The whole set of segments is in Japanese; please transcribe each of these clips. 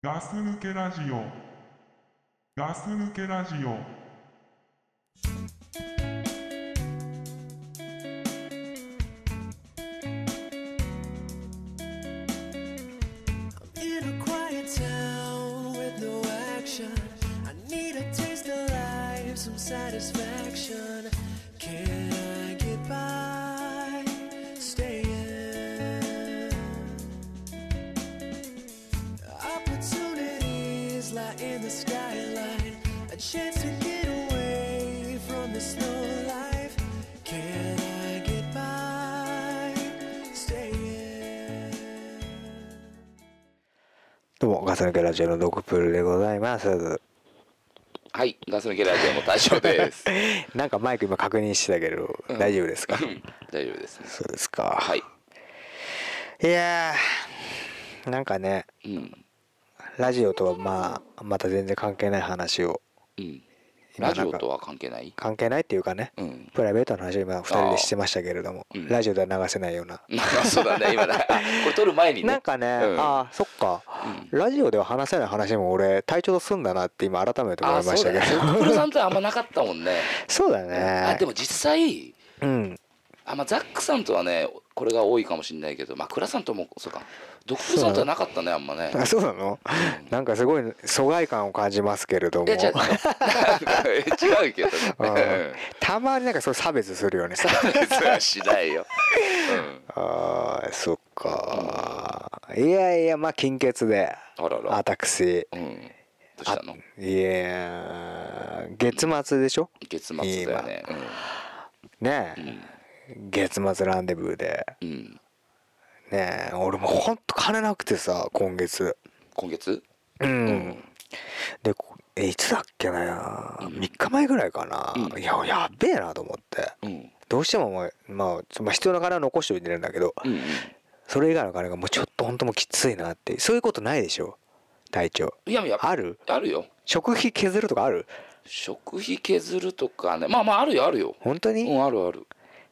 ガス抜けラジオ。ガス抜けラジオガス抜けラジオのドクプルでございます。はい、ガス抜けラジオの大将です。なんかマイク今確認してたけど、大丈夫ですか？うん大丈夫ですね。そうですか。はい。いやー、なんかね、うん。ラジオとはまあ、また全然関係ない話を、うん。ラジオとは関係ない？関係ないっていうかね、うん。プライベートの話を今二人でしてましたけれども、うんラジオでは流せないような。まあそうだね、今ね。あこれ撮る前にね。なんかね、うんああ、そっか、ラジオでは話せない話も俺、体調と済んだなって今改めて思いま。したけど。プルさんとはあんまなかったもんね。そうだね。あ、でも実際、うん。あ、まあザックさんとはね、これが多いかもしれないけど、まあクラさんとも、そうか。ドクプルさんとはなかったね、あんまね。あそうなの、なんかすごい疎外感を感じますけれども。違う、けどうんね。たまになんかそう差別するよね。差別はしないよ。あーそっか。いやいやまあ金欠であらら。私。うん。どうしたの？いや月末でしょ？月末だよね。ねえ、月末ランデブーでうん。うん。ねえ俺もうほんと金なくてさ今月今月？うん、でこえいつだっけな、3日前ぐらいかな、うんいややっべえなと思ってうん。どうしてももう、まあ、つまあ必要な金は残しておいてるんだけど、うんうん。それ以外の金がもうちょっと本当もうきついなってそういうことないでしょ？隊長いやいや、ある？あるよ。食費削るとかある？食費削るとかね。まあまあ、あるよ、あるよ。本当に、うん、あるある。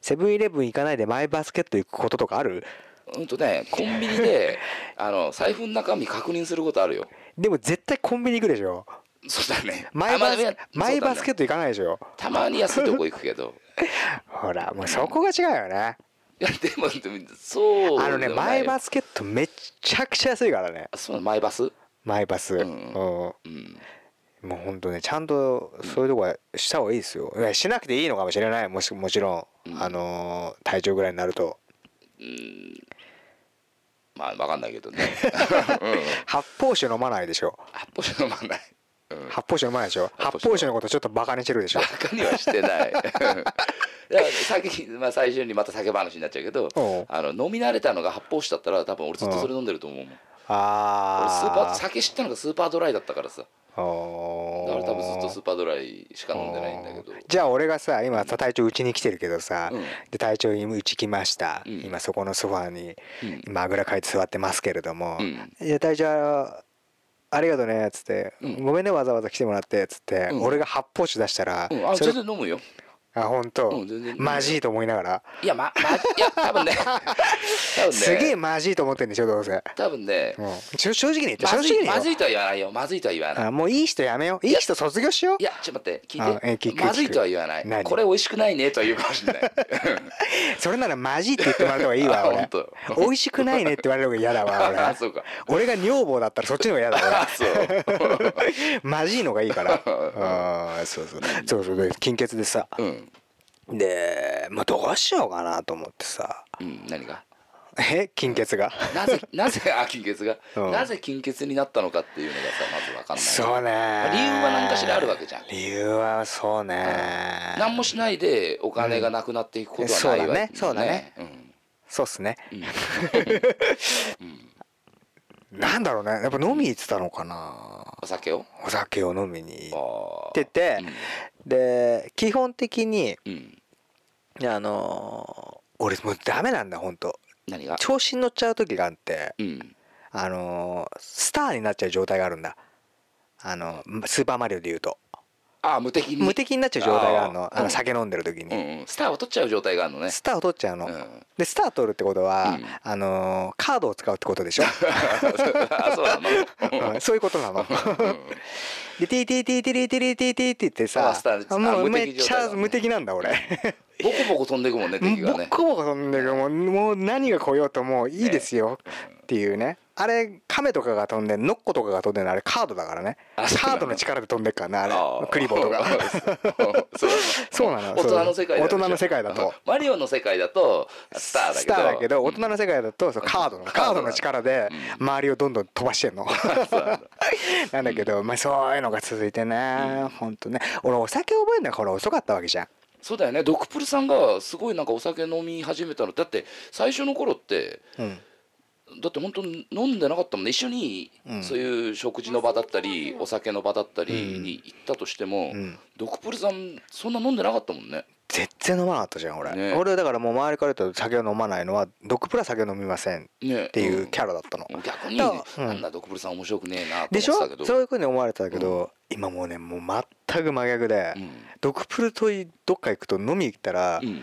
セブンイレブン行かないでマイバスケット行くこととかある？うんとね、コンビニで、あの、財布の中身確認することあるよ。でも絶対コンビニ行くでしょ。そうだね。マイバス,、あまあいやマイバスケット行かないでしょ。たまに安いとこ行くけど。ほらもうそこが違うよね、いや、でも、そうあのねマイバス。スケットめっちゃくちゃ安いからね。そう、マイバス？マイバス、んうん。うん。もうほんとねちゃんとそういうとこはした方がいいですよ。いやしなくていいのかもしれない。もしもちろん、うん。あのー体調ぐらいになると。まあ、わかんないけどね。発泡酒飲まないでしょ。発泡酒飲まない。うん。発泡酒飲まないでしょ。発泡酒発泡酒のことちょっとバカにしてるでしょ。バカにはしてない。先、まあ、最初にまた酒話になっちゃうけどあの飲み慣れたのが発泡酒だったら多分俺ずっとそれ飲んでると思うもん。俺スーパ酒知ったのがスーパードライだったからさだあから多分ずっとスーパードライしか飲んでないんだけど。じゃあ俺がさ今さ隊長うちに来てるけどさ、うん。で隊長今うち来ました、うん。今そこのソファーに、うん。今あぐらかいて座ってますけれども「うん。いや隊長ありがとうね」っつって、うん。ごめんねわざわざ来てもらって」っつって、うん。俺が発泡酒出したら、うん、あ全然飲むよあ本当、うん全然。マジいと思いながら、いやままいや多分ね。多分ね。すげえマジいと思ってんでしょどうせ、多分ね。うん、ちょ正直に言って正直にまずいとは言わないよ。まずいとは言わない。あもういい人やめよう。いい人卒業しよう。いやちょっと待って聞いて。聞くまずいとは言わない。何？これ美味しくないねとは言うかもしれない。それならマジって言ってもらった方がいいわ あ俺。本当。美味しくないねって言われる方が嫌だわ俺。俺が女房だったらそっちの方が嫌だあそう。俺マジいのがいいから。あー。そうそう。そうそう。で金欠でさ。うんでまあどうしようかなと思ってさ。うん何が？え金欠が？なぜなぜあ金欠が、うん。なぜ金欠になったのかっていうのがさまず分かんない。そうね。理由は何かしらあるわけじゃん。理由はそうね。何もしないでお金がなくなっていくことはないわ、うん。そうだね。そうだうん。そうっすね。うん。なんだろうね。やっぱ飲み行ってたのかな。お酒を？お酒を飲みに行あっててで基本的にうん、あのー俺もうダメなんだ本当何が？調子に乗っちゃう時があってうん。あのースターになっちゃう状態があるんだ。あのスーパーマリオで言うと。ああ無敵に。無敵になっちゃう状態があるの。あの酒飲んでる時に、うんうん。スターを取っちゃう状態があるのね。スターを取っちゃうの、うん。でスター取るってことは、うん。あのーカードを使うってことでしょ、あ そうそういうことなの。うん。でティーティーティーティーティーティーティーって言ってさもう無めっちゃ無敵なんだ俺ボコボコ飛んでいくもんね敵がね。ボコボコ飛んでるもうもう何が来ようともういいですよ。っていうね。あれ亀とかが飛んでんノッコとかが飛んでるのあれカードだからね。カードの力で飛んでっからねああれー。クリボーとか。そう そうなの大人の世界だ大人の世界だと。マリオの世界だとスターだけど。スターだけど大人の世界だとそうカードのカードの力で周りをどんどん飛ばしてんの。なんだ。けどまあそういうのが続いてねほんとね。俺お酒覚えるのがほら遅かったわけじゃんそうだよね。ドクプルさんがすごいなんかお酒飲み始めたの。だって最初の頃ってうん。だって本当に飲んでなかったもんね。一緒にうん。そういう食事の場だったりお酒の場だったりに行ったとしても、うん。ドクプルさんそんな飲んでなかったもんね。全然飲まなかったじゃん俺、ね。俺だからもう周りから言うと酒を飲まないのはドクプラ酒を飲みませんっね。っていうキャラだったの、逆に、だからうん。なんだドクプルさん面白くねえなとでしょ思ってたけど。そういうふうに思われてたけど、今もうねもう全く真逆で、うん。ドクプルとどっか行くと飲み行ったら、うん。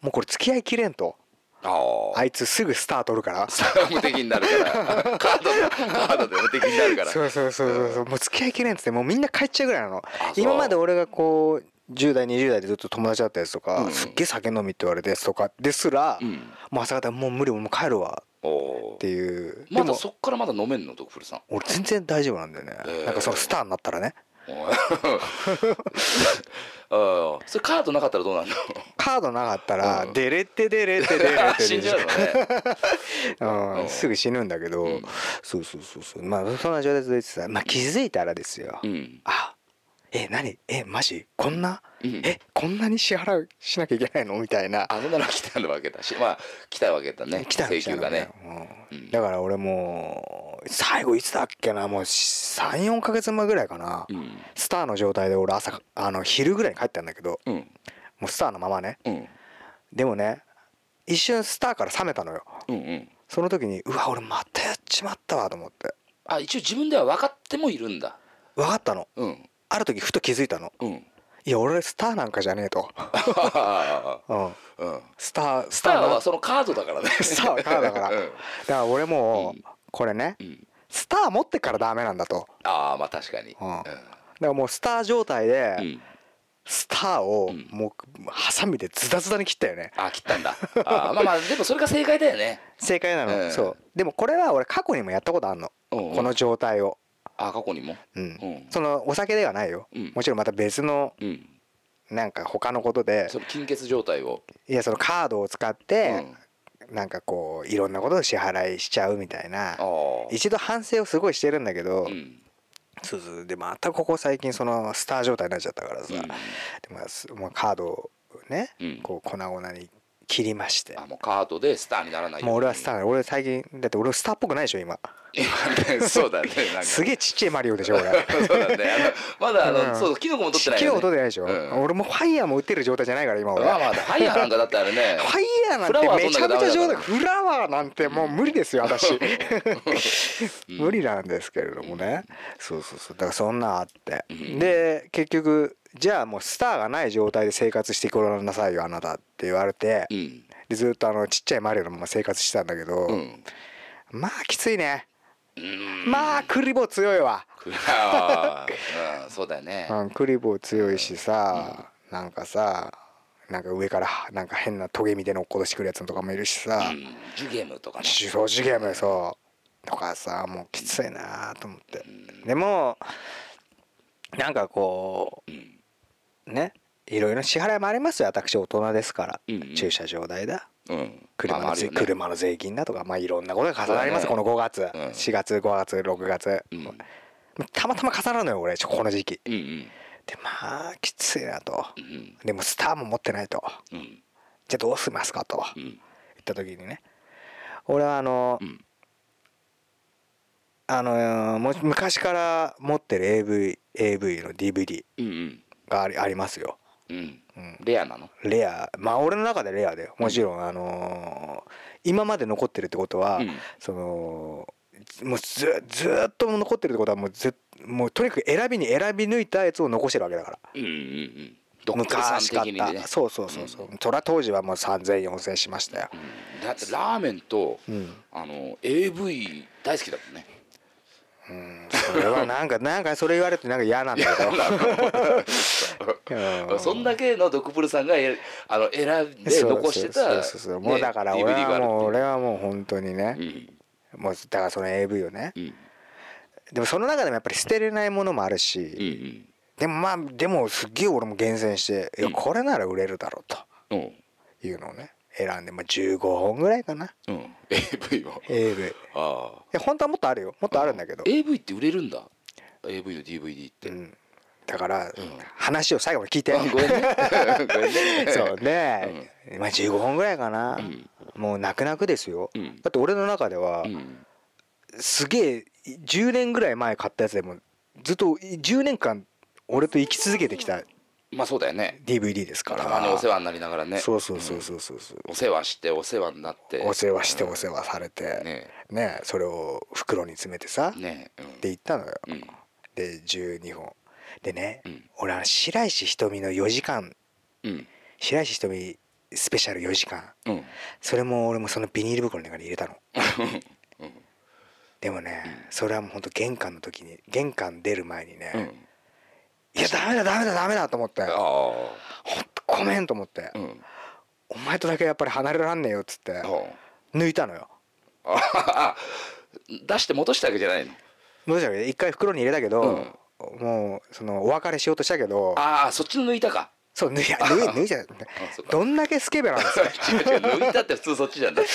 もうこれ付き合いきれんと。あああいつすぐスター取るから。無敵になるから。カードでカードで無敵になるから。そうそうそうそうそう。もう付き合いきれんっつってもうみんな帰っちゃうぐらいなの。今まで俺がこう10代20代でずっと友達だったやつとか、うん。すっげえ酒飲みって言われたやつとかですら、うん。もう朝方もう無理もう帰るわっていう。まだそっからまだ飲めんの？ドクプルさん。俺全然大丈夫なんだよね、へーなんかそのスターになったらね。ああ。それカードなかったらどうなんの？カードなかったらうん。デレってデレってデレって。死んじゃうのね。うん。うん。すぐ死ぬんだけど、うん。そうそうそうそう。まあそんな状態続いてさ、まあ、気づいたらですよ、うん。あえ何？えマジ？こんな、うん。えこんなに支払うしなきゃいけないの？みたいな。あそんなの来たわけだしまあ来たわけだね。来たの請求がね。うん。うん。だから俺もう最後いつだっけな？もう34か月前ぐらいかな、うん。スターの状態で俺朝あの昼ぐらいに帰ったんだけど。うん。もうスターのままね。うん。でもね一瞬スターから冷めたのよ。うんうん。その時にうわ俺またやっちまったわと思って。あ一応自分では分かってもいるんだ。分かったの。うんある時ふと気づいたの。うん。いや俺スターなんかじゃねえと、うん、うん。スターススターなはそのカードだからね。スターはカードだから。うん。だから俺もうん。これねうん。スター持ってからダメなんだと。ああまあ確かに。うん。だからもうスター状態でうん。スターをうん。もうハサミでズタズタに切ったよね。あ切ったんだ。あーまあまあでもそれが正解だよね。正解なうん。のそう。でもこれは俺過去にもやったことあるの。うんうん。この状態をあ過去にも？うん。うん。そのお酒ではないよ。うん。もちろんまた別のうん。なんか他のことで。その金欠状態を？いやそのカードを使っうてん。なんかこういろんなことを支払いしちゃうみたいなああ一度反省をすごいしてるんだけどうん。そうそうでまたここ最近そのスター状態になっちゃったからさ。うん。でまあすまあカードをねうん。こう粉々に切りまして。あもうカードでスターにならないよもう俺はスターー俺最近だって俺スターっぽくないでしょ今そうだねなんか。すげえちっちゃいマリオでしょ俺。そうだね。あのまだあの、うん。そうキノコも取ってないキノよ、ね、ってないでしょ、うん。俺もファイヤーも打ってる状態じゃないから今俺、まあまあファイヤーなんかだってあれね。ファイヤーなんてめちゃめちゃ状態飛フラワーなんてもう無理ですよ私うん 無理なんですけれどもね。そうそうそう。だからそんなんあって。うん。で結局じゃあもうスターがない状態で生活してこらなさいよあなたって言われてうん。でずっとあのちっちゃいマリオのまま生活してたんだけどうん。まあきついね。うんまあクリボー強いわ。そうだよね。うんクリボー強いしさなんかさなんか上からなんか変なトゲみたいな落っことしてくるやつとかもいるしさ。うん。ジュゲームとかね。そう次元もそう。とかさもうきついなと思って。でもなんかこうん。うねいろいろ支払いもありますよ。私大人ですから、うんうん。駐車場代だうん。車の,、まあまああるよね。車の税金だとかまあいろんなことが重なります、ね。この5月、うん。4月5月6月、うん。たまたま重なるのよ俺ちょこの時期うんうん。でまあきついなと。うんでもスターも持ってないと。うん。じゃあどうしますかと。うん。言った時にね。俺はあの、うん。あのも昔から持ってる AV, AV の DVD がありありますようん。うんレアなの？レア。まあ俺の中でレアだよ。もちろん、あのー今まで残ってるってことは、うん。そのもうずずーっと残ってるってことはもうずっもうとにかく選びに選び抜いたやつを残してるわけだから。うんうんうん。昔買っ的にね。たそうそうそうそう、そりゃ当時はもう30004000しましたよ、うん。だってラーメンと、ん。あの AV 大好きだもんねそれはなんかなんかそれ言われてなんか嫌なんだけど。う んそんだけのドクプルさんがえあの選んで残してたそうそうもうだからね俺はもう。俺はもう本当にね、うん。もうだからその AV をね。うん。でもその中でもやっぱり捨てれないものもあるし、うんうん。でもまあでもすっげえ俺も厳選して、いこれなら売れるだろうとうん。いうのをね選んで、まあ、15本ぐらいかな。うん。AV を AV いああ。や本当はもっとあるよ。もっとあるんだけど、AV って売れるんだ。AV の DVD って、うん、だから、話を最後まで聞いて。あごめんね。ごめんね。そうね、まあ15本ぐらいかな、ん。もう泣く泣くですよ、うん。だって俺の中では、うん。すげえ10年ぐらい前買ったやつでもずっと10年間俺と生き続けてきたまあそうだよね。DVD ですから。たまにお世話になりながらね。そうそうそうそうそうそう。お世話してお世話になって。お世話してお世話されて。ね。ね。それを袋に詰めてさ。ね。うん。で行ったのよ。うん。で12本。でねうん。俺は白石瞳の4時間。うん。白石瞳スペシャル4時間。うん。それも俺もそのビニール袋の中に入れたの。でもねそれはもうほんと玄関の時に玄関出る前にうん。ねいやダメだダメだダメだと思って。あほんあとごめんと思って。うん。お前とだけやっぱり離れらんねえよっつってあ抜いたのよ。あ出して戻したわけじゃないの？どうしたら一回袋に入れたけど、もうそのお別れしようとしたけどああそっちの抜いたかそう抜いや抜い抜いちゃどんだけスケベなんですか。抜いたって普通そっちじゃなんか。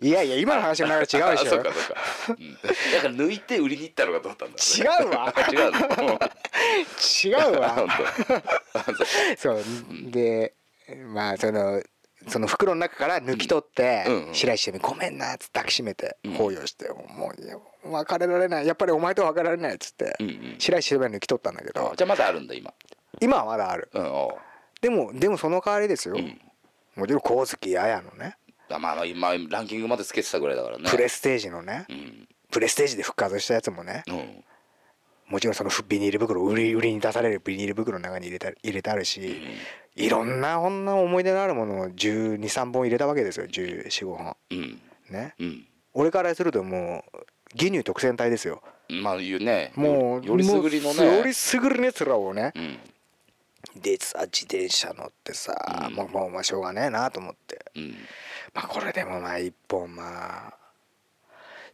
いやいや今の話の流れ違うでしあそうょかそうか、うん、だから抜いて売りに行ったのかと思ったんだ違うわ。違うの？違うわ。本そうでまあそのその袋の中から抜き取って、うん。うん白石に「ごめんな」っつって抱きしめてうん。抱擁して、もう別れられない。やっぱりお前とは別れられないっつって、うんうん。白石は抜き取ったんだけど。じゃあまだあるんだ今。今はまだある。うんでもでもその代わりですよ、ん。もちろん光月綾のね。あまあまあ今ランキングまでつけてたぐらいだからね。プレステージのね、うん。プレステージで復活したやつもね。うん。もちろんそのビニール袋売り売りに出されるビニール袋の中に入れた入れてあるし、いろんなこんな思い出のあるものを1 2 3本入れたわけですよ。1 4 5本。うん。ね。うん。俺からするともう義乳特選隊ですよ。まあ言うね。もうよりすぐりのもうよりねすぐりのやつらをねうんでさ自転車乗ってさ、うん。もうもうまあしょうがねえなと思って。うん。まあこれでもまあ1本まあ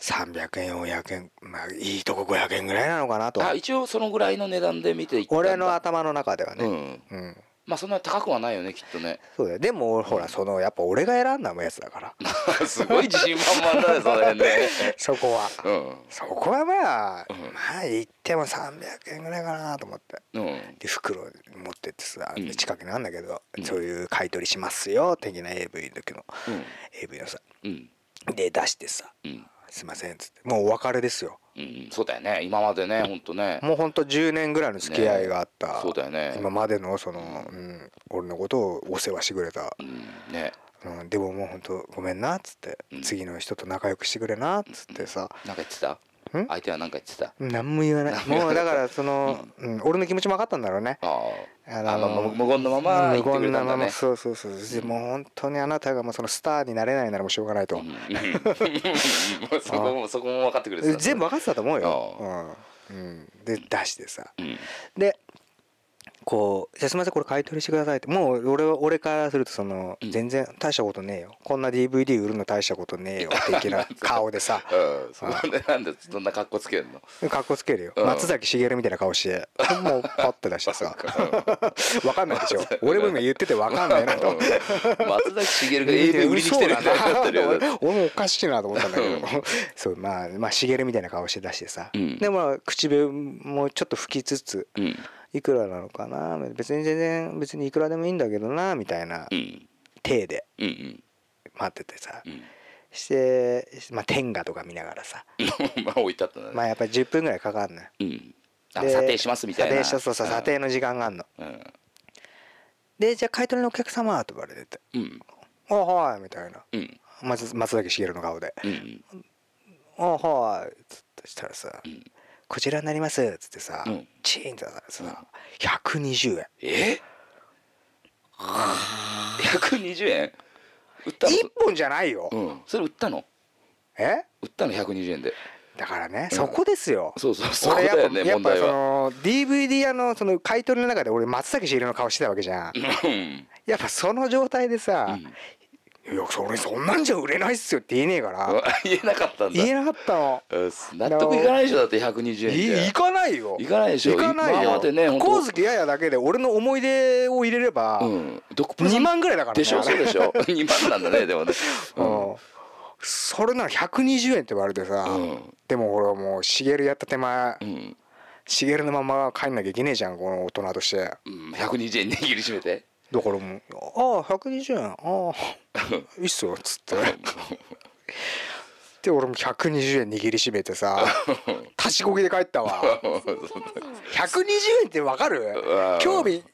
300円400円まあいいとこ500円ぐらいなのかなと。あ一応そのぐらいの値段で見ていった俺の頭の中ではね。うん。うんまあそんなに高くはないよねきっとね。そうだよ。でもほらそのやっぱ俺が選んだやつだから。すごい自信満々だねその辺ね。そこは。うん。そこはまあ、うん。まあ言っても300円ぐらいかなと思って。うん。で袋持ってってさうん。近くにあんだけど、うん。そういう買い取りしますよ的な AV の時の、うん。AV のさ。うん。で出してさ。うん「すいません」っつって。もうお別れですよ。うんそうだよね。今までねほんとね。もうほんと10年ぐらいの付き合いがあった、ね。そうだよね。今までのその、うん、俺のことをお世話してくれた、うん。ね。うん、でももうほんとごめんなっつって、うん。次の人と仲良くしてくれなっつってさ、なん。か言ってた？ん相手は何か言ってた？何も言わない。もうだからその、うん。俺の気持ちも分かったんだろうね。ああ。あまあ無無言のまま無言なまま。そうそうそう、でもう本当にあなたがもうそのスターになれないならもうしょうがないと、そこもそこも分かってくれてた全部分かってたと思うよ、あうん。うん、で出してさうん。でこう「じゃあすみませんこれ買い取りしてください」って。もう俺は俺からするとその、うん。全然大したことねえよ。こんな DVD 売るの大したことねえよ的な 顔でさ。うん。そんななんでそんな格好つけんのかっこつけるよ、うん。松崎しげるみたいな顔してもうパッて出してさ。分かんないでしょ。俺も今言ってて分かんないなと。うん。松崎しげるが AV 売りに来てるみたいになってるよ。俺もおかしいなと思ったんだけど。そうまあまあしげるみたいな顔して出してさ、うん。でも唇もちょっと拭きつつ、うんいくらなのかな？別に全然別にいくらでもいいんだけどなみたいなうん。体で待っててさ。うん。してまあ天下とか見ながらさ。まあ置いてあったね。まあやっぱり10分ぐらいかかんのよ。うん。査定しますみたいな。査定しそうそう査定の時間があんの。うん。でじゃあ買い取りのお客様と言われて。てうん「あはい」みたいな。うん。松松崎しげるの顔で。うん「あはい」つってしたらさ。ん「こちらになります」っつってさうん。チーンってだからさ120円。え？120円？売ったの？1本じゃないよ。うん。それ売ったの？え？売ったの？120円で。だからねうん。そこですよ。そうそうそこ俺だよねやっぱやっぱそ問題はの DVD 屋のその買い取りの中で俺松崎しげるの顔してたわけじゃん。うん。やっぱその状態でさうん「いやそれそんなんじゃ売れないっすよ」って言えねえから。言えなかったんだ。言えなかったの。うん納得いかないでしょだって120円いで行かないよ。行かないでしょ行かないよ。光月ややだけで俺の思い出を入れればうん。ドクプルさ2ん万ぐらいだからねでしょそうでしょ。2万なんだねでもね。うん。それなら120円って言われてさ、うん。でも俺はもうしげるやった手前うん。しげるのまま帰んなきゃいけねえじゃんこの大人として。うん120円握りしめてらもう「ああ120円。ああいいっすよ」っつって。で俺も120円握りしめてさ立ちこぎで帰ったわ。120円ってわかる？うん。興味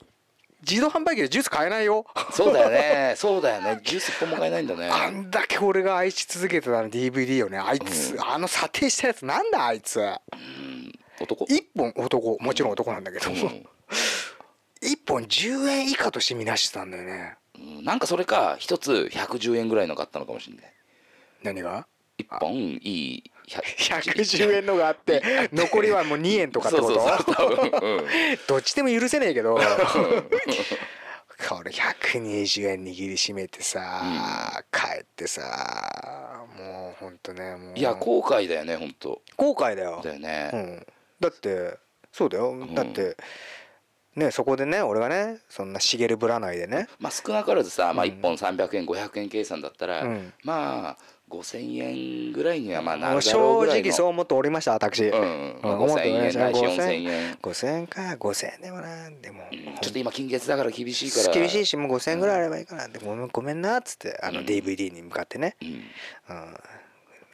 自動販売機でジュース買えないよ。そうだよね。そうだよね。ジュース一本も買えないんだね。あんだけ俺が愛し続けてたの DVD よねあいつ、あの査定したやつなんだあいつ。うん。男？一本男。もちろん男なんだけど、うん一本10円以下として見なしてたんだよね。うん。なんかそれか一つ110円ぐらいの買ったのかもしれない。何が？一本いい。110円のがあって残りはもう2円とかってこと？そうそうそう。多分うん。どっちでも許せねえけど。これ120円握りしめてさ、帰ってさもうほんとねもう。いや後悔だよね本当後悔だよ。だよね。うん、だってそうだよ。だって、ねそこでね俺がねそんな茂るぶらないでね。まあ少なからずさ、まあ、うん。1本300円500円計算だったら、うん。まあ5,000円ぐらいにはまあなるだろう正ぐらいの直そう思っておりました私、うん、うん。まあ、思って5,000円ないし5000 4,000円、5000円か5000円でもな。でも、うん。ちょっと今金月だから厳しいから。厳しいしもう5000円ぐらいあればいいかな。ってごめんごめんなっつってあのうん。DVD に向かってね、うん。うん、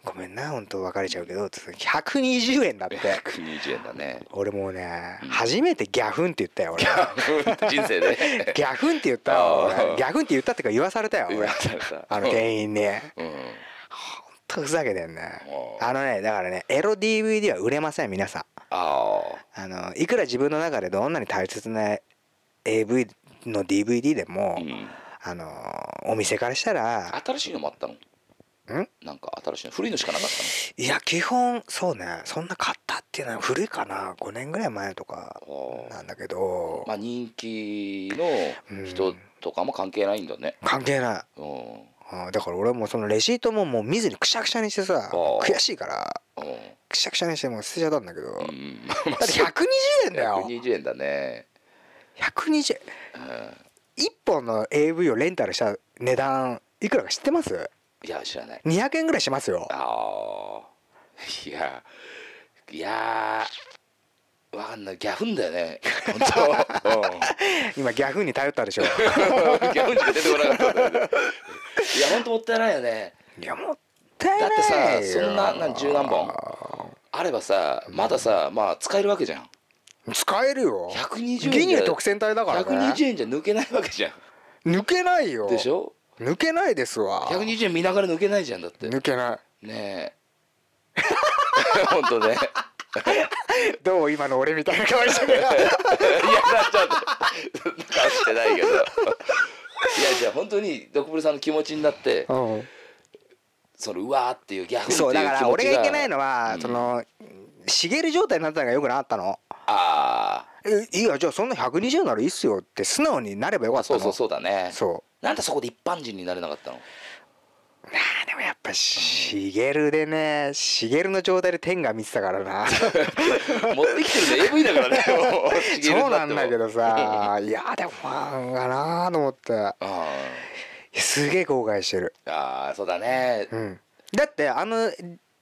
ごめんな本当別れちゃうけどつって120円だって。120円だね。俺もうね、うん。初めてギャフンって言ったよ俺。人生で ギャフンって言ったよギャフンって言ったってか言わされたよ俺。あの店員に。うん。ほんとふざけてんねあのねだからねエロ DVD は売れません皆さん。ああのいくら自分の中でどんなに大切な AV の DVD でも、あ、うん、あのお店からしたら新しいのもあったの？ん？なんか新しいの古いのしかなかったいや基本そうね。そんな買ったっていうのは古いかな。5年ぐらい前とかのなんだけど、まあ人気の人とかも関係ないんだね。関係ない。うん。あだから俺もそのレシートももう見ずにくしゃくしゃにしてさー。悔しいからうん。くしゃくしゃにしてもう捨てちゃったんだけど、だうん。って120円だよ。120円だね。120円。うん。1本の AV をレンタルした値段いくらか知ってます？いや知らない ?200 円ぐらいしますよ。ああいやいやーわかんない。ギャフンだよね。本当。う ん今ギャフンに頼ったでしょ。ギャフンしか出てこなかった。いや本当もったいないよね。いやもったいないだってさよそんなな十何本あればさまださまあ使えるわけじゃん。使えるよ。120円ギニュー特選隊だからね。120円じゃ抜けないわけじゃ抜けないよ。んでしょ？抜けないですわ。120円見ながら抜けないじゃんだって。抜けなねえ。本当ね。い どう今の俺みたいな顔してる。いやなっちゃって顔してないけど。いやじゃあ本当にドクブルさんの気持ちになってうん。そのうわーっていうギャフンっていう気持ちが。そうだから俺がいけないのは、うんその茂る状態になったのがよくなかったの。あえいいやじゃあそんな120ならいいっすよって素直になればよかったの。あそうそうそうだね。そうなんでそこで一般人になれなかったの？あーでもやっぱ茂るでね茂るの状態で天が見てたからな。持ってきてるね。AV だからね。そうなんだけどさいやでもファンがなーと思って。あすげえ後悔してる。ーあーそうだね。うん。だってあの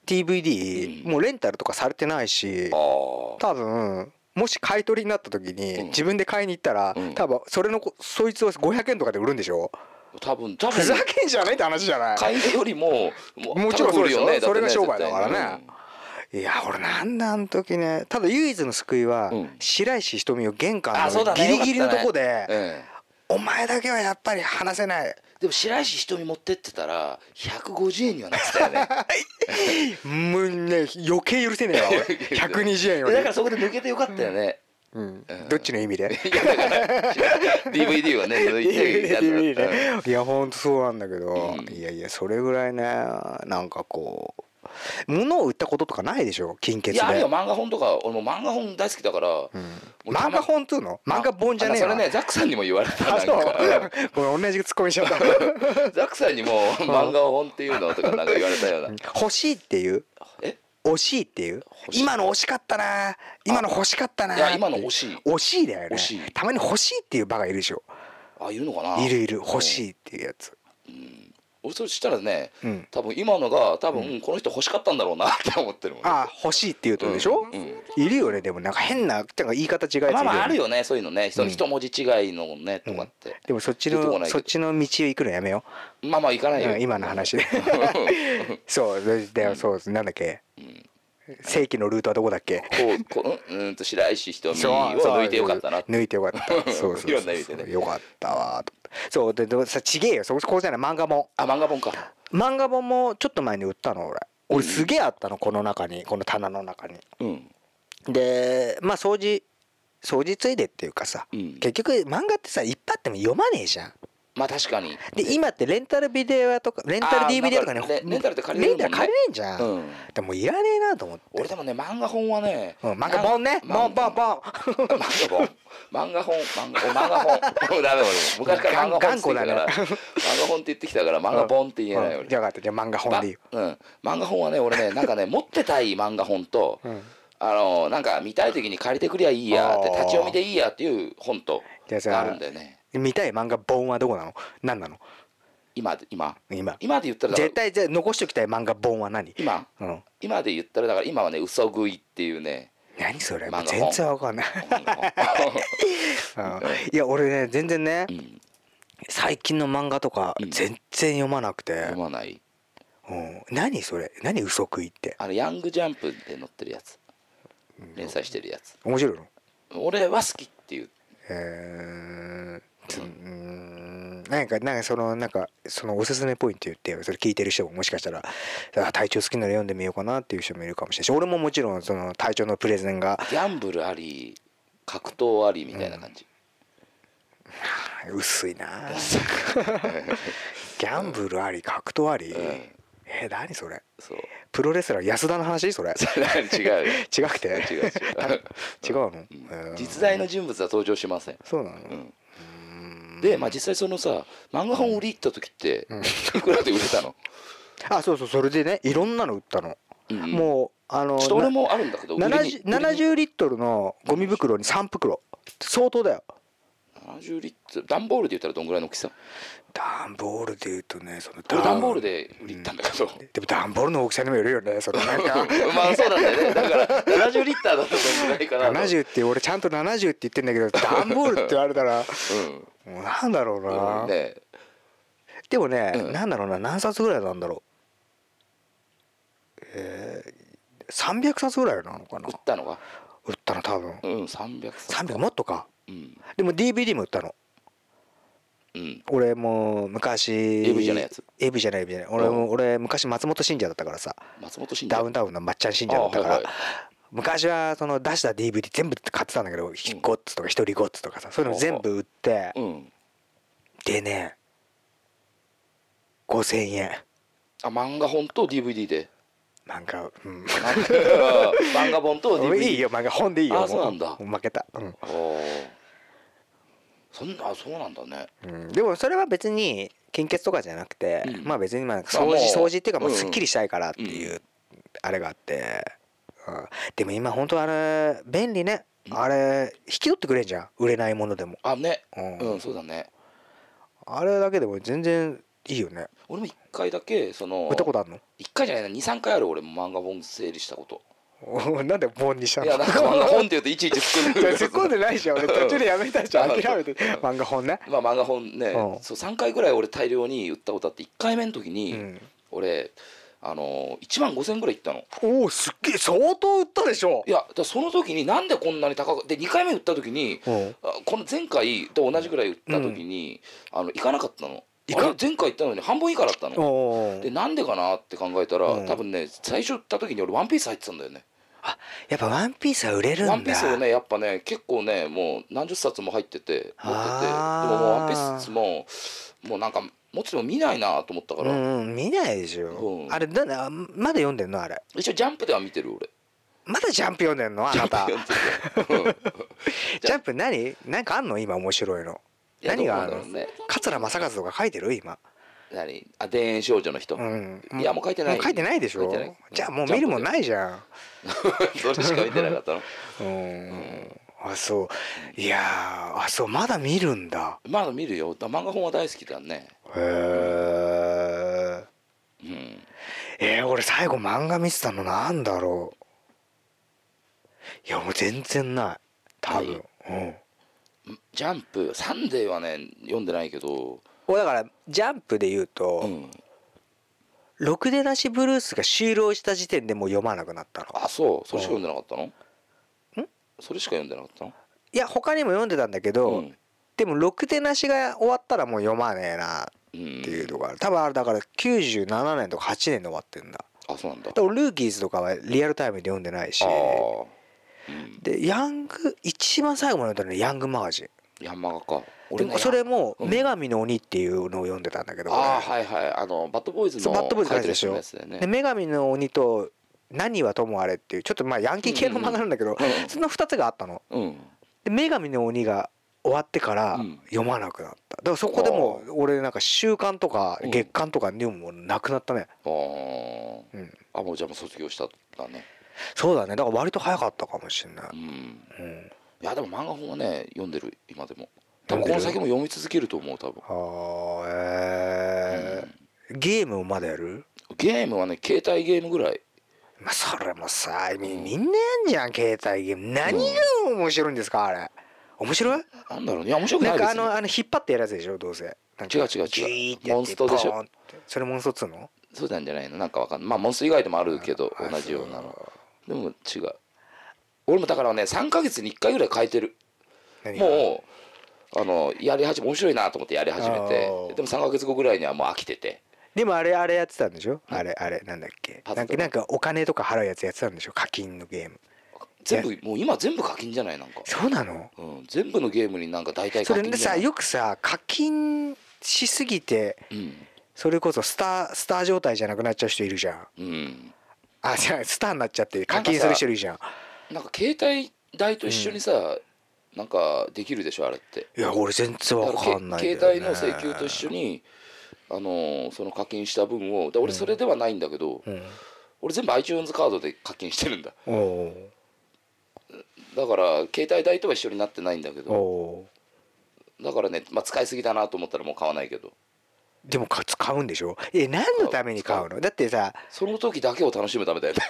DVD、うん。もうレンタルとかされてないし多分もし買い取りになった時にうん。自分で買いに行ったら、うん。多分それのこそいつを500円とかで売るんでしょ？多分多ふざ分けんじゃないって話じゃない。買い手よりもも もちろんそうでしょ？高く売るよねそれが商売だからね。絶対。いや俺なんであの時ねただ唯一の救いは、うん。白石瞳を玄関のギリギリのとこで、うん。えお前だけはやっぱり話せないでも白石瞳持ってってたら150円にはなってたよね。もうね余計許せねえわ俺120円より。だからそこで抜けてよかったよね、うん。どっちの意味で？いやだから DVD はね DVD うん。ねいやほんとそうなんだけど、うん。いやいやそれぐらいねなんかこう物を売ったこととかないでしょ？金欠で。いやあるよ。漫画本とか俺も漫画本大好きだから、もうたま漫画本っつうの？漫画本じゃねえそれねザックさんにも言われた。なんか。ごめん同じツッコミしちゃったザックさんにも漫画本っていうのとかなんか言われたような。欲しいっていう？え？惜しいっていう？今の惜しかったな。今の欲しかったな。いや今の惜しい。惜しいだよね。たまに欲しいっていうバカいるでしょ。あいるのかな？いるいる。欲いしいっていうやつ。俺そしたらね、うん。多分今のが多分この人欲しかったんだろうな って思ってるもんあ欲しいって言うとでしょ、うん。いるよねでもなんか変ななんか言い方違いついてる。まあまああるよねそういうのね。人の一文字違いのねとかって、でもそっちのそっちの道行くのやめよまあまあ行かないよ、ううん今の話。で そうででそうです。なんだっけ？正規のルートはどこだっけ？こうこううんうんと白石瞳をそう抜いてよかったな抜いてよかった。そうそうそう いろんな意味でね。よかったわとそうででもさちげえよ。そこじゃない漫画も。あ漫画本か。漫画本もちょっと前に売ったの俺。俺すげえあったのこの中に。この棚の中に。うん。でまあ掃除掃除ついでっていうかさ、うん。結局漫画ってさいっぱいあっても読まねえじゃんまあ確かに。で今ってレンタルビデオ屋とかレンタル DVD とかねレレンタルって借りれるもんね。レンタル借りれんじゃん、うん。でもいらねえなと思って。俺でもね漫画本はね、うん漫画本ね。なボンボンボン。漫画本。漫画本漫画漫画本。ダメ俺昔から漫画本って言ってたから漫画本って言ってきたから漫画本って言えない俺うん。じゃあ分かった。じゃあ漫画本でいいよ。まうん、漫画本はね俺ね なんかね持ってたい漫画本と、ん。あのなんか見たい時に借りてくりゃいいやって立ち読みでいいやっていう本とあるんだよね見たい漫画本はどこなの？何なの？今今。今。今で言ったら絶対じゃあ残しておきたい漫画本は何？今。うん。今で言ったらだから今はね嘘食いっていうね。何それ？全然わかんない。いや俺ね全然ね本うん。最近の漫画とかうん。全然読まなくて。読まない。うん。何それ？何嘘食いって？あのヤングジャンプで載ってるやつ。連載してるやつ。面白いの？俺は好きっていう。えーうーん。なんかなんかそのなんかそのおすすめポイント言ってよ。それ聞いてる人ももしかしたらあ隊長好きなら読んでみようかなっていう人もいるかもしれないし俺ももちろんその隊長のプレゼンが。ギャンブルあり格闘ありみたいな感じ、薄いな ギャンブルあり格闘あり、うん。えー何それ？そう。プロレスラー安田の話？それ。違うよ。違くて？違う違う。違うの、うん。えー実在の人物は登場しません、そうなの、うん、でまあ実際そのさ漫画本売り行った時っていくらで売れたの、あそうそうそれでねいろんなの売ったの、うんうん。もうあのちょっと俺もあるんだけど売りに 70, 売りに70リットルのゴミ袋に3袋相当だよ。70リットル？段ボールで言ったらどんぐらいの大きさ？段ボールでいうとねその俺段ボールで売り行ったんだけど、でも段ボールの大きさにもよるよねそのなんかまあそうなんだよね。だから70リッターだとどんぐらいかなと70って俺ちゃんと70って言ってんだけど段ボールって言われたら。うんもうなんだろうな、うんね。でもね、うん。なんだろうな何冊ぐらいなんだろう。えー、300冊ぐらいなのかな。売ったのが？売ったの多分。うん300冊300もっとか。うん。でも DVD も売ったの。うん。俺もう昔 AV じゃないやつ。AV じゃない AV じゃない。俺も俺昔松本信者だったからさ。松本信者。ダウンタウンのまっちゃん信者だったから、あはいはい昔はその出した DVD 全部買ってたんだけどゴッツとか一人ゴッツとかさそういうの全部売って。うん。でね5000円。あ漫画本と DVD で。漫画うん。漫画 本と DVD いいよ漫画本でいいよ。あそうなんだ。負けた、うん。そんなあそうなんだね。うん、でもそれは別に献血とかじゃなくて、うん。まあ別にまあまあ掃除掃除っていうかもううん。すっきりしたいからっていうあれがあって、うん、でも今本当あれ便利ね。あれ引き取ってくれんじゃん。売れないものでも。あね。うん。うんそうだね。あれだけでも全然いいよね。俺も一回だけその売ったことあるの？一回じゃないな。23回ある俺も漫画本整理したこと。お なんで本にしたの？いやなんか漫画本？って言うといちいち突っ込んで 突っ込んでないじゃん。俺途中でやめたじゃん。うん諦めて。漫画本ね。まあ漫画本ね、うん。そう3回ぐらい俺大量に売ったことあって1回目の時に、うん。俺あの1万5000円ぐらいいったの。おおすっげえ相当売ったでしょ。いやだその時になんでこんなに高くで2回目売った時に、う。んあこの前回と同じぐらい売った時に、あの行かなかったの。前回言ったのに半分以下だったの。でなんでかなって考えたら、うん。多分ね最初行った時に俺ワンピース入ってたんだよね。やっぱワンピースは売れるんだ。ワンピースをねやっぱね結構ねもう何十冊も入ってて持ってて。でももうワンピースももうなんか持ってても見ないなと思ったから、うんうん見ないでしょ、うん。あれだまだ読んでんの？あれ。一応ジャンプでは見てる俺。まだジャンプ読んでんの？あなた。ジャンプ読んでる。ジャンプ何？なんかあんの？今面白いの。いや何がある？のどうなんだろうね。桂正和とか書いてる？今。何？あ田園少女の人、うん。いやもう書いてない。もう書いてないでしょ？書いてない。じゃあもう見るもんないじゃん。それしか見てなかったの。うんあそう。いやーあそうまだ見るんだ。まだ見るよ。だ漫画本は大好きだね。へえうん。えー、俺最後漫画見てたのなんだろう。いやもう全然ない。多分。うん。ジャンプサンデーはね読んでないけど。俺だからジャンプで言うと、うん。ろくでなしブルースが終了した時点でもう読まなくなったの。あそう。それしか読んでなかったの？んそれしか読んでなかったの？いや他にも読んでたんだけど、うん。でもろくでなしが終わったらもう読まねえなうんっていうところある。多分あれだから97年とか8年で終わってんだ。あそうなんだ。だルーキーズとかはリアルタイムで読んでないし。うん。でヤング一番最後まで読んだのはヤングマガジン。ヤンマガか。でもそれも「うん。女神の鬼」っていうのを読んでたんだけど俺。ああはいはい。あのバッドボーイズのバッドボーイズ書いてる人のやつだよね。で女神の鬼と何はともあれっていうちょっとまあヤンキー系の漫画なんだけど、うんうんその2つがあったの。うん。で女神の鬼が終わってからうん。読まなくなった。だからそこでもう俺なんか週刊とかうん月刊とか読むもんなくなったね。あーうん。あもうじゃあもう卒業したんだね。そうだね。だから割と早かったかもしれない、うん。うん、いやでも漫画本はね読んでる今でも。多分この先も読み続けると思う多分。はあえー。ゲームをまだやる？ゲームはね携帯ゲームぐらいまあそれもさみみんなやんじゃん携帯ゲーム。何が面白いんですかあれ。面白い？なんだろうね。面白くなないんかあのあの引っ張ってやるやつでしょどうせ。違う違う違う。ジーってやってモンストでしょ。それモンストっつうの？そうなんじゃないの？なんかわかんない。まあモンスト以外でもあるけどあ同じようなの。でも違う。俺もだからね3ヶ月に1回ぐらい変えてる。もうあのやり始め面白いなと思ってやり始めて。でも3ヶ月後ぐらいにはもう飽きててでもあれあれやってたんでしょ？あれあれなんだっけ？なんかなんかお金とか払うやつやってたんでしょ？課金のゲーム。全部もう今全部課金じゃないなんか、そうなの？うん、全部のゲームになんか大体それ課金じゃない？でさよくさ課金しすぎてうん。それこそスタースター状態じゃなくなっちゃう人いるじゃん。うん。あじゃあスターになっちゃって課金する人いるじゃん。なんか携帯代と一緒にさ、なんかできるでしょあれって。いや俺全然わかんないね、携帯の請求と一緒にあのーその課金した分をで俺それではないんだけど、うん。俺全部 iTunes カードで課金してるんだ。だから携帯代とは一緒になってないんだけおどおだからね、まあ、使いすぎだなと思ったらもう買わないけど。でもか買うんでしょ？え何のために買うの？だってさその時だけを楽しむためだよね。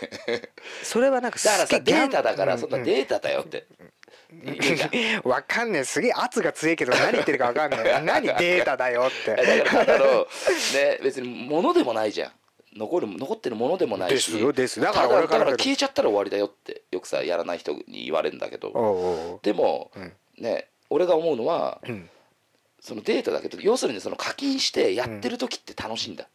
それはなんかだからさデータだからうんそんなデータだよって、いいじゃん わかんねえ。すげえ圧が強いけど何言ってるかわかんない 何データだよって。だからただのね別に物でもないじゃん。残る残ってるものでもないし。ですよですだからから消えちゃったら終わりだよってよくさやらない人に言われるんだけど。でも、うん。ね俺が思うのはうん。そのデータだけど要するにその課金してやってる時って楽しいんだ、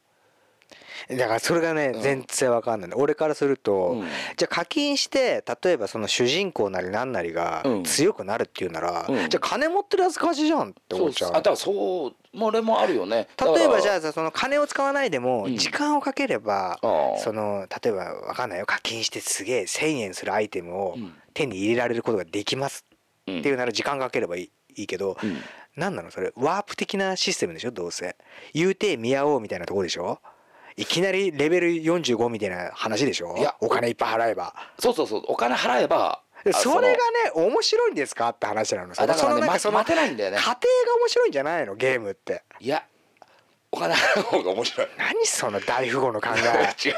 だからそれがね、うん。全然わかんない。俺からすると、うん。じゃあ課金して例えばその主人公なり何なりがうん。強くなるっていうなら、うん。じゃあ金持ってるやつ勝ちじゃんって思っちゃう。あだからそうもう俺もあるよね。例えばじゃあその金を使わないでもうん。時間をかければ、あその例えばわかんないよ。課金してすげえ1,000円するアイテムをうん。手に入れられることができますうんっていうなら時間かければいいいいけど、うん。なんなのそれ？ワープ的なシステムでしょ？どうせ。言うて見合おうみたいなとこでしょ？いきなりレベル45みたいな話でしょ？いやお金いっぱい払えば。そうそうそう。お金払えばあそれがねの面白いんですか？って話なの。あだからね待てないんだよね。家庭が面白いんじゃないの？ゲームって。いやお金払う方が面白い。何その大富豪の考 違うえ違う。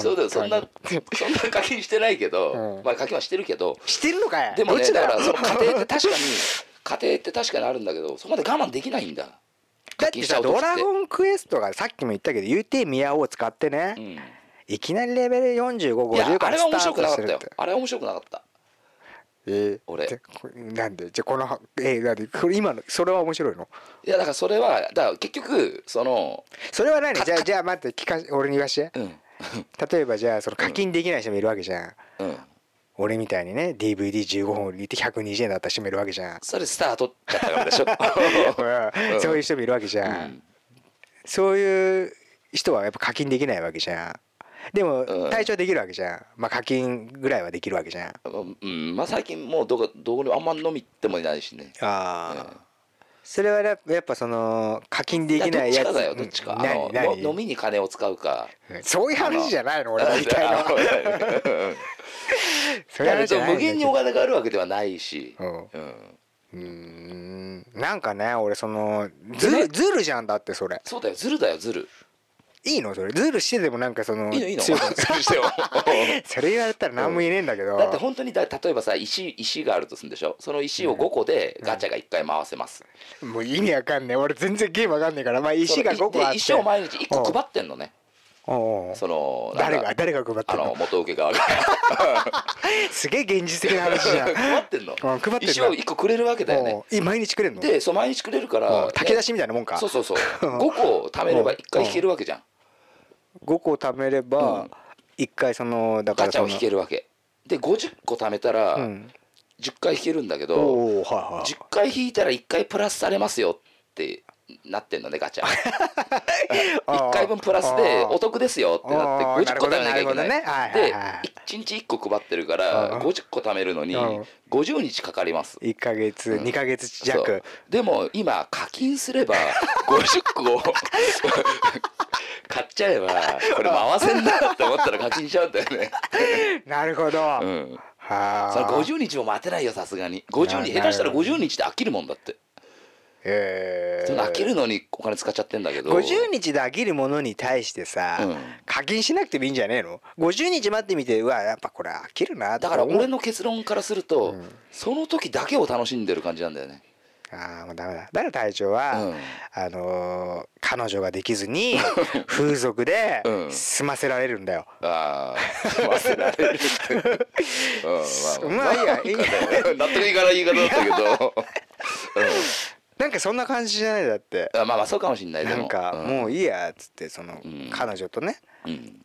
そうだよそんな本そんな課金してないけど、うん。まあ課金はしてるけど。してるのかい？でもねだからその家庭って確かに 家庭って確かにあるんだけどそこまで我慢できないんだだ課ってさ「金しちゃう時ドラゴンクエスト」がさっきも言ったけど言うてミヤオを使ってね、うん。いきなりレベルいや4550あからスターれは面白くなかったよ。トするって。あれは面白くなかった。えー、俺。なんで？じゃあこのえー、なんで？これ今のそれは面白いの？いやだからそれはだから結局そのそれは何？かじゃあじゃあ待って聞か俺に言わして。うん。例えばじゃあその課金できない人もいるわけじゃん、うん俺みたいにね DVD15 本売りて120円だった人もいるわけじゃん。それスター取っちゃったからでしょ？うん。そういう人もいるわけじゃん、うん。そういう人はやっぱ課金できないわけじゃん。でもうん。体調できるわけじゃん。まあ課金ぐらいはできるわけじゃん。うん。まあ最近もうどこどこにもあんま飲み行ってもいないしね。ああ、うんそれはやっぱその課金できないやつ。だよどっちか。飲みに金を使うか。そういう話じゃないの俺が言いたいのは そういういや話じゃない無限にお金があるわけではないし、うん。なんかね俺そのずるずるじゃんだってそれ。そうだよズルだよズルいいの？それ。ずるしてでもなんかそのいいのいいの？それ言われたら何も言えねえんだけど、だって本当にだ例えばさ石石があるとするんでしょ？その石を5個でガチャが1回回せます、もう意味わかんねえ。俺全然ゲームわかんねえからまあ石が5個あって。で石を毎日1個配ってんのね。その誰が誰が配ってんの？元請け側が。すげえ現実的な話じゃん。配ってんの？うん配ってんだ石を1個くれるわけだよね。おうい毎日くれんの？でそう毎日くれるかおらう炊き出しみたいなもんか。そうそうそう。5個貯めれば1回引けるわけじゃん5個貯めれうばん。1回そのだかガチャを引けるわけ。で50個貯めたらうん。10回引けるんだけどおおはいはい10回引いたら1回プラスされますよってなってんのねガチャ。1回分プラスでお得ですよってなってあー50個貯めなきゃいけないなるほどね。はいはいではい。1日1個配ってるかうらん50個貯めるのにうん。50日かかります。1ヶ月うん。2ヶ月そう。弱でも今課金すれば 50個。を買っちゃえば これ回せんなって思ったら課金しちゃうんだよね。なるほど。はうん。あ。それ50日も待てないよさすがに。50日な下手したらなるほど50日で飽きるもんだって。へえ。その飽きるのにお金使っちゃってんだけど。50日で飽きるものに対してさ、うん。課金しなくてもいいんじゃねえの？50日待ってみてうわやっぱこれ飽きるなだから俺のの結論からすると、うん。その時だけを楽しんでる感じなんだよねああもうダメだ。だから隊長は、うん。あのー彼女ができずに 風俗でうん。済ませられるんだよ、ああ忘れられるって、うん、まあいいやいいやなんかね納得いかない言い方だったけど、なんかそんな感じじゃない？だって。うん、あまあまあそうかもしんないでも。なんかもういいいやっつってその、うん。彼女とねうん。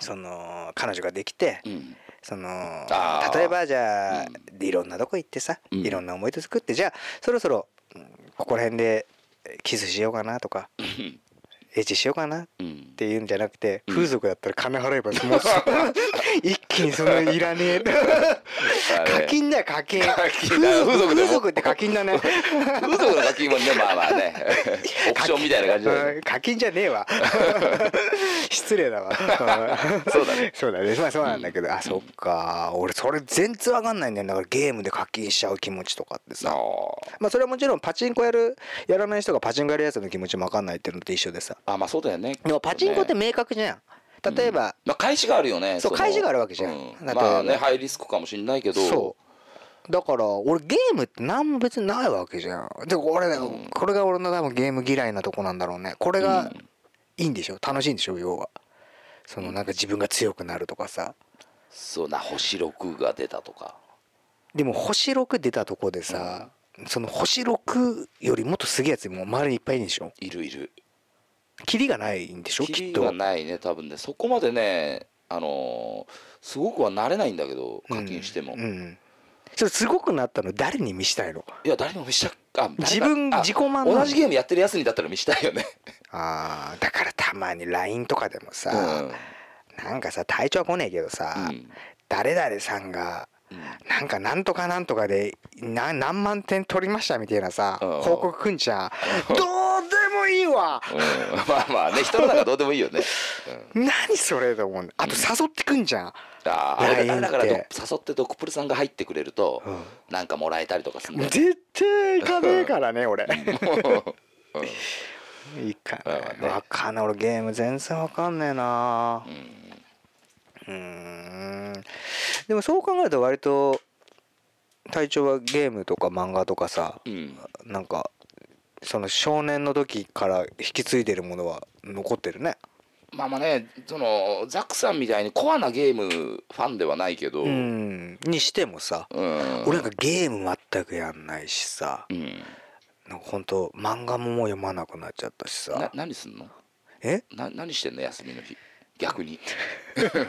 その彼女ができて、うんその例えばじゃあ、うん。いろんなとこ行ってさ、うん。いろんな思い出作ってじゃあそろそろうんここら辺でキスしようかなとかエッチしようかなっうん。ていうんじゃなくて、うん。風俗だったら金払えばもう 一気にそのいらねえ。課金だよ課金。課金だ風俗って課金だね。風俗の課金もねまあまあね。オプションみたいな感じ課金じゃねえわ。失礼だわ。そうだね。そうだね。まあそうなんだけど、あそっか。俺それ全然わかんないんだよだからゲームで課金しちゃう気持ちとかってさ。まあそれはもちろんパチンコやるやらない人がパチンコやるやつの気持ちもわかんないっていうのと一緒でさあまあそうだよね。でもパチンコってね明確じゃん。例えば、まあ開始があるよねのそう開始があるわけじゃん。うだってまあねハイリスクかもしんないけど。そう。だから俺ゲームって何も別にないわけじゃん。で俺、うん。これが俺の多分ゲーム嫌いなとこなんだろうね。これがうん。いいんでしょ？楽しいんでしょ？要は。そのなんか自分が強くなるとかさ。そうな星6が出たとか。でも星6出たとこでさ、その星6よりもっとすげえやつも周りにいっぱいいるんでしょ？いるいるキリがないんでしょきっと。キリがないね多分ね。そこまでねあのーすごくはなれないんだけど課金しても、うんうん。それすごくなったの誰に見したいの？いや誰にも見したあ自分あ自己満同じゲームやってるやつにだったら見したいよね。あーだからたまに LINE とかでもさ、うん。なんかさ体調は来ねえけどさ、うん。誰々さんがうん。なんかなんとかなんとかでな何万点取りましたみたいなさうん。報告くんじゃん。どうでもいいわ。うん。まあまあね人の中どうでもいいよね、うん。何それと思うあと誘ってくんじゃん、あーあれ LINE だから誘ってドクプルさんが入ってくれると、うん。なんかもらえたりとかする絶対行かねえからね 俺。行かないまあね。わかんない。俺ゲーム全然わかんねえな。うん。でもそう考えると割と隊長はゲームとか漫画とかさうん。なんかその少年の時から引き継いでるものは残ってるね。まあまあねそのザックさんみたいにコアなゲームファンではないけど。うん。にしてもさうん。俺なんかゲーム全くやんないしさうん。なんかほんと漫画ももう読まなくなっちゃったしなさ何すんの？え？な何してんの休みの日？逆に。だか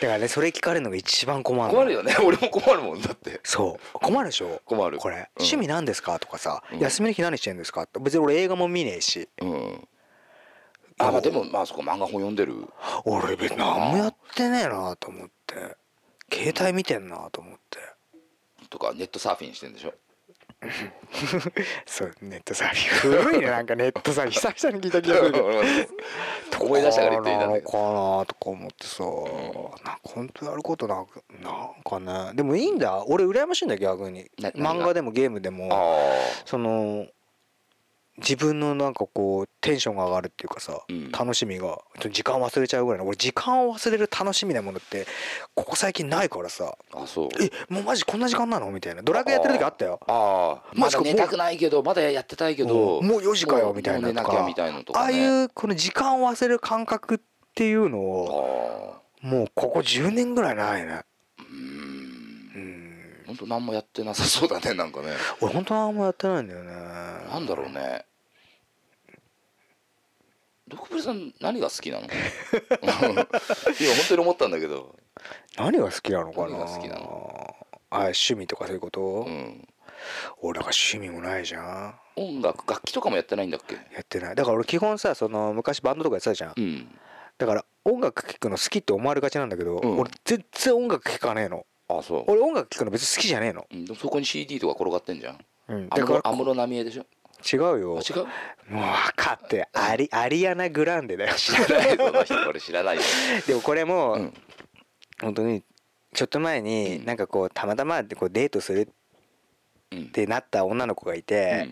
らねそれ聞かれるのが一番困るの。困るよね。俺も困るもんだって。そう。困るでしょ？困る。これ、うん。趣味なんですか？とかさ、うん。休みの日何してんですか？って別に俺映画も見ねえし。うん。あまあでもまあそこ漫画本読んでる。俺別に何もやってねえなと思って。携帯見てんなと思って。とかネットサーフィンしてんでしょ？そうネットサーフィン。古いね なんかネットサーフィン。久々に聞いた気がする 思い出したから言っていた。のかなとか思ってさ、なんか本当やることなくなんかね。でもいいんだ。俺羨ましいんだよ逆に。漫画でもゲームでも。あその自分のなんかこうテンションが上がるっていうかさ、うん。楽しみが時間忘れちゃうぐらいの俺時間を忘れる楽しみなものってここ最近ないからさ。ああそう。えもうマジこんな時間なの？みたいな。ドラクエやってる時あったよ。ああまだ寝たくないけどまだやってたいけど。もう4時かよみたいなとか。もう寝なきゃみたいのとああいうこの時間を忘れる感覚っていうのをもうここ10年ぐらいないね本当何もやってなさそうだね なんかね。俺本当何もやってないんだよね。なんだろうね。ドクプリさん何が好きなの？今本当に思ったんだけど。何が好きなのかな？何が好きなの？あ趣味とかそういうこと、うん。俺なんか趣味もないじゃん。音楽楽器とかもやってないんだっけ？やってない。だから俺基本さその昔バンドとかやってたじゃん、うん。だから音楽聴くの好きって思われがちなんだけど、うん。俺全然音楽聴かねえのあそう。俺音楽聴くの別に好きじゃねえの、うんでもそこに CD とか転がってんじゃん。うん、安だから室安室奈美恵でしょ？違うよ。あ違う？もう分かってアリアリアナ・グランデだよ。知らないその人。俺知らないよ。でもこれも、うん。本当にちょっと前にうん。なんかこうたまたまこうデートするっうん。てなった女の子がいて、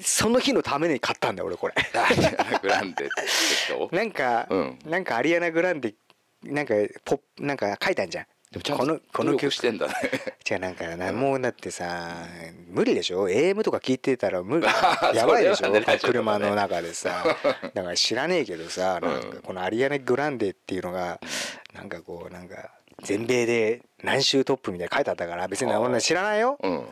その日のために買ったんだよ俺これ。うんグランデって人？なんか、うん。なんかアリアナ・グランデなんかポなんか書いたんじゃんでもちゃんことのこの努曲力してんだね。違うなんかなもうだってさ無理でしょ？AM とか聞いてたら無理あやばいでしょ？ね。車の中でさ。だから知らねえけどさなんかこのアリアナ・グランデっていうのがなんかこうなんか全米で何周トップみたいな書いてあったから別に俺知らないよ。うん。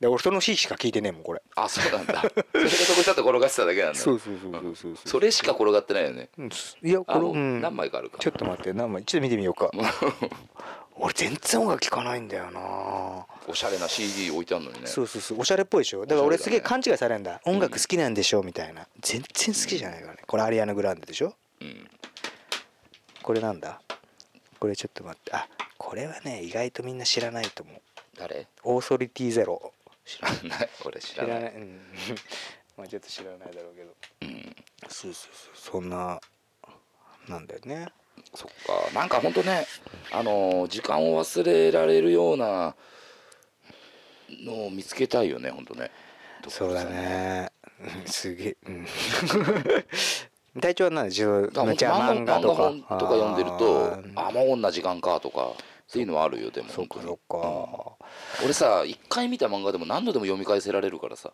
で俺その日しか聞いてねえもんこれ。あそうなんだ。それがそこにちょっと転がってただけなんだ。そうそうそうそうそうそれしか転がってないよね。うん。いやこれうん。何枚かあるかちょっと待って何枚？ちょっと見てみようか 俺全然音楽聴かないんだよな。おしゃれな CD 置いてあるのにね。そうそうそう。おしゃれっぽいでしょ。だから俺すげえ勘違いされるんだ。音楽好きなんでしょみたいな。全然好きじゃないからね。これアリアナ・グランデでしょ？うん。これなんだ？これちょっと待って。あこれはね意外とみんな知らないと思う。誰？オーソリティゼロ。知らない。俺知知らない。らない。うん。まあちょっと知らないだろうけど。うん。そうそうそう。そんななんだよねそっか。なんかほんとねあのー時間を忘れられるようなのを見つけたいよねほんとね。そうだね。うんすげえ。うん。体調は何？自分だからほんとじゃあ漫漫画漫画画とか？本とか読んでるとあー。あもうこんな時間かとかっていうのはあるよでもそっかそっか。俺さ一回見た漫画でも何度でも読み返せられるからさ。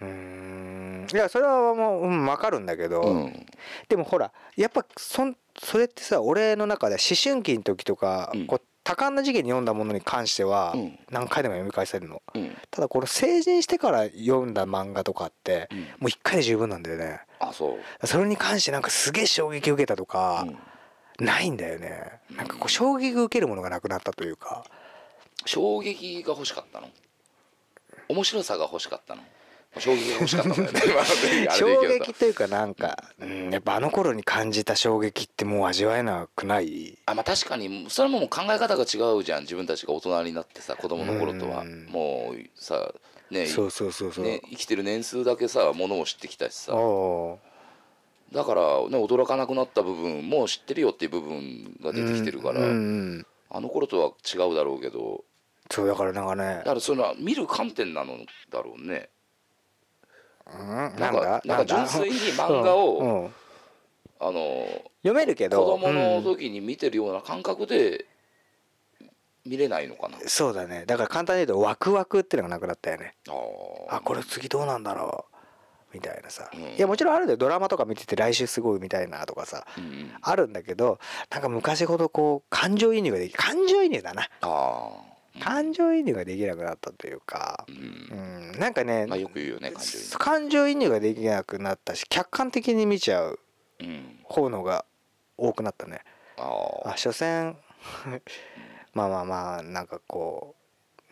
うーんいやそれはもう、うん、分かるんだけど、うん。でもほらやっぱそんそれってさ俺の中では思春期の時とか、うん。こう多感な時期に読んだものに関してはうん。何回でも読み返せるの。うん。ただこの成人してから読んだ漫画とかってうん。もう一回で十分なんだよね。あそう。それに関してなんかすげえ衝撃を受けたとかうん。ないんだよね。なんかこう衝撃を受けるものがなくなったというか。衝撃が欲しかったの？面白さが欲しかったの？衝撃が欲しかったんだよね。衝撃というかなんか、うん、やっぱあの頃に感じた衝撃ってもう味わえなくない？あまあ確かに。それももう考え方が違うじゃん。自分たちが大人になってさ子供の頃とは。うん。もうさねそうそうそうそう、ね生きてる年数だけさものを知ってきたしさ。だからね驚かなくなった部分も知ってるよっていう部分が出てきてるから、うんうん。あの頃とは違うだろうけど。そうだからなんかね。だからその見る観点なのだろうね。うんななんかなんか純粋に漫画を、あの読めるけ子ど供のうん時に見てるような感覚で見れないのかな、そうだね。だから簡単に言うとワクワクっていうのがなくなったよね。あー。あこれ次どうなんだろう？みたいなさ、うん。いやもちろんあるんだよ。ドラマとか見てて来週すごいみたいなとかさ。うん。あるんだけどなんか昔ほどこう感情移入ができ感情移入だな。ああ感情移入ができなくなったというかううんんなんかねまあよく言うよね感情移入。ができなくなったし客観的に見ちゃううん。方のが多くなったね。ああ所詮 まあまあまあなんかこ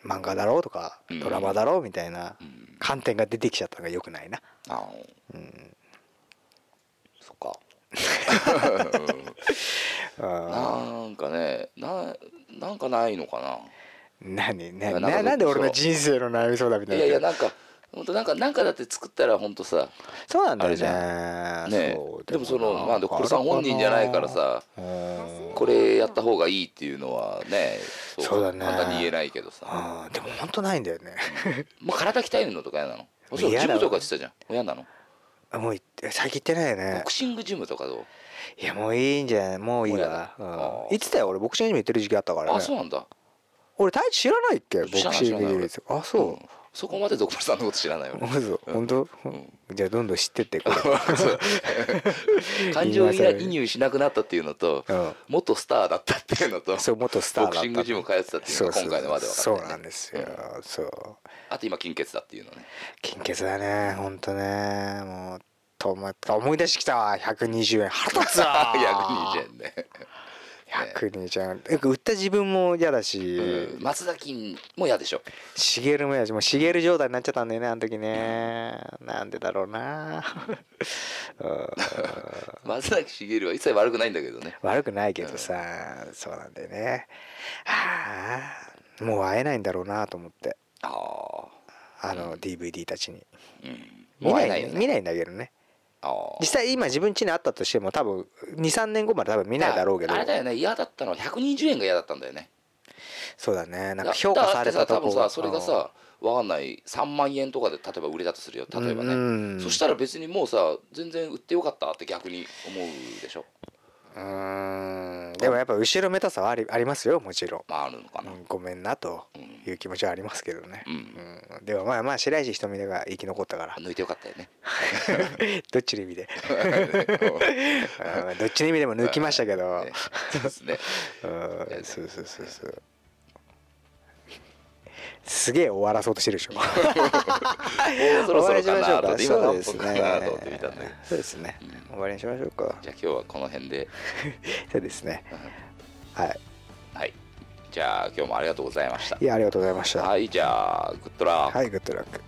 う漫画だろうとかうん。ドラマだろうみたいなうん。観点が出てきちゃったのがよくないな。あうん。そっか。あなんかねななんかないのかー何ななななんで俺の人生の悩み相談みたな。いいなやいやなんか本当なんかなんかだって作ったら本当さそうなんだよね。ねでもそのまあコルさん本人じゃないからさうん。これやった方がいいっていうのはねそうだね。簡単に言えないけどさ。でも本当ないんだよね。もう体鍛えるのとか嫌なの？そうジムとかしてたじゃん。嫌なの？もう最近行ってないよボねクシングジムとかどう？いやもういいんじゃない？もういいわ。もうやだよ？俺ボクシングジム行ってる時期あったからね。あそうなんだ俺太一知らないっけ？ボクシングあそう。うん。そこまでドクターさんのこと知らないよ本当本当じゃあどんどん知ってってこれ。感情移入しなくなったっていうのとうん。元スターだったっていうのとそう元スターボクシングジム通ってたっていうのが今回のまで分かそうなんですよ。そう。あと今金欠だっていうのね。金欠だねほんとね。もうとま思い出してきたわ。120円。腹立つわ。120円ね120円よく売った自分も嫌だし。うん。松田金も嫌でしょ。しげるも嫌だしもうしげる状態になっちゃったんだよねあの時ね。なんでだろうな。うん。松崎しげるは一切悪くないんだけどね。悪くないけどさそうなんだよね。はあもう会えないんだろうなと思って。あああの DVD たちに。うん。見ないいよね。見ないんだけどね実際今自分家にあったとしても多分23年後まで多分見ないだろうけど。あれだよね。嫌だったのは120円が嫌だったんだよね。そうだね。なんだか評価されたとこ多分さそれがさわかんない。3万円とかで例えば売れたとするよ。例えばね、うん。そしたら別にもうさ全然売ってよかったって逆に思うでしょうーん。でもやっぱ後ろめたさはありありますよもちろん、まああるのかな、うんごめんなという気持ちはありますけどね、うん。うん。でもまあまあ白石瞳が生き残ったから。抜いてよかったよね。どっちの意味で？う。んどっちの意味でも抜きましたけど、ね。そうですね。うん。そうそうそうそうすげえ終わらそうとしてるでしょ。もうそろそろかな。と今そうです何分か。ねなと思って見たんだけどそうですね、終わりにしましょうか。じゃあ今日はこの辺で。そうですね。はい。はい。じゃあ今日もありがとうございました。いやありがとうございました。はいじゃあグッドラック。はいグッドラック